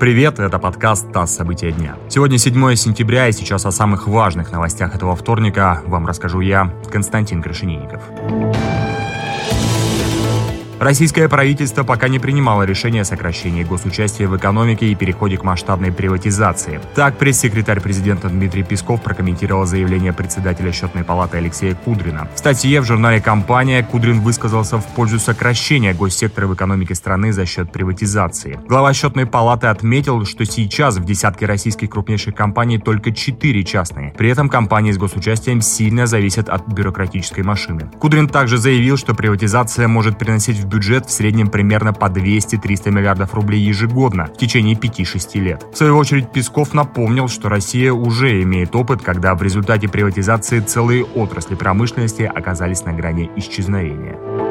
Привет, это подкаст «ТАСС. События дня». Сегодня 7 сентября, и сейчас о самых важных новостях этого вторника вам расскажу я, Константин Крашенинников. Российское правительство пока не принимало решение о сокращении госучастия в экономике и переходе к масштабной приватизации. Так, пресс-секретарь президента Дмитрий Песков прокомментировал заявление председателя счетной палаты Алексея Кудрина. В статье в журнале «Компания» Кудрин высказался в пользу сокращения госсектора в экономике страны за счет приватизации. Глава счетной палаты отметил, что сейчас в десятке российских крупнейших компаний только четыре частные. При этом компании с госучастием сильно зависят от бюрократической машины. Кудрин также заявил, что приватизация может приносить в бюджет в среднем примерно по 200-300 миллиардов рублей ежегодно в течение 5-6 лет. В свою очередь Песков напомнил, что Россия уже имеет опыт, когда в результате приватизации целые отрасли промышленности оказались на грани исчезновения.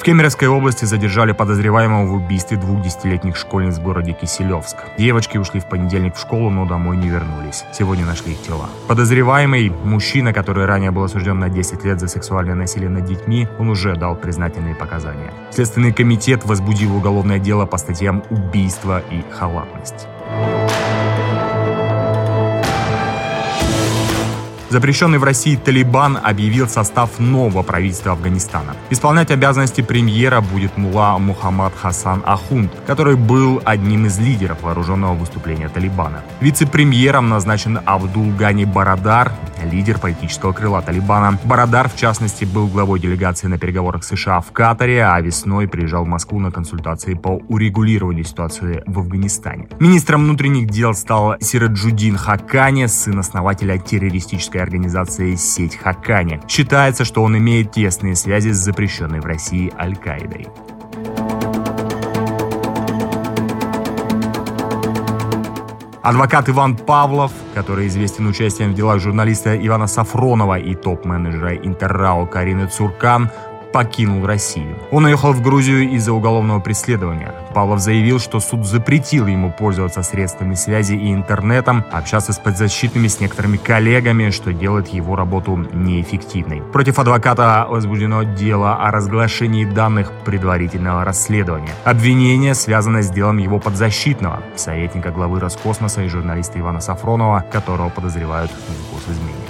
В Кемеровской области задержали подозреваемого в убийстве двух десятилетних школьниц в городе Киселевск. Девочки ушли в понедельник в школу, но домой не вернулись. Сегодня нашли их тела. Подозреваемый, мужчина, который ранее был осужден на 10 лет за сексуальное насилие над детьми, он уже дал признательные показания. Следственный комитет возбудил уголовное дело по статьям убийства и халатность. Запрещенный в России Талибан объявил состав нового правительства Афганистана. Исполнять обязанности премьера будет Мула Мухаммад Хасан Ахунд, который был одним из лидеров вооруженного выступления Талибана. Вице-премьером назначен Абдул Гани Барадар, лидер политического крыла Талибана. Барадар, в частности, был главой делегации на переговорах США в Катаре, а весной приезжал в Москву на консультации по урегулированию ситуации в Афганистане. Министром внутренних дел стал Сираджудин Хакани, сын основателя террористической террористической организации «Сеть Хакани». Считается, что он имеет тесные связи с запрещенной в России Аль-Каидой. Адвокат Иван Павлов, который известен участием в делах журналиста Ивана Сафронова и топ-менеджера Интеррао Карины Цуркан, покинул Россию. Он уехал в Грузию из-за уголовного преследования. Павлов заявил, что суд запретил ему пользоваться средствами связи и интернетом, общаться с подзащитными с некоторыми коллегами, что делает его работу неэффективной. Против адвоката возбуждено дело о разглашении данных предварительного расследования. Обвинение связано с делом его подзащитного, советника главы Роскосмоса и журналиста Ивана Сафронова, которого подозревают в госизмене.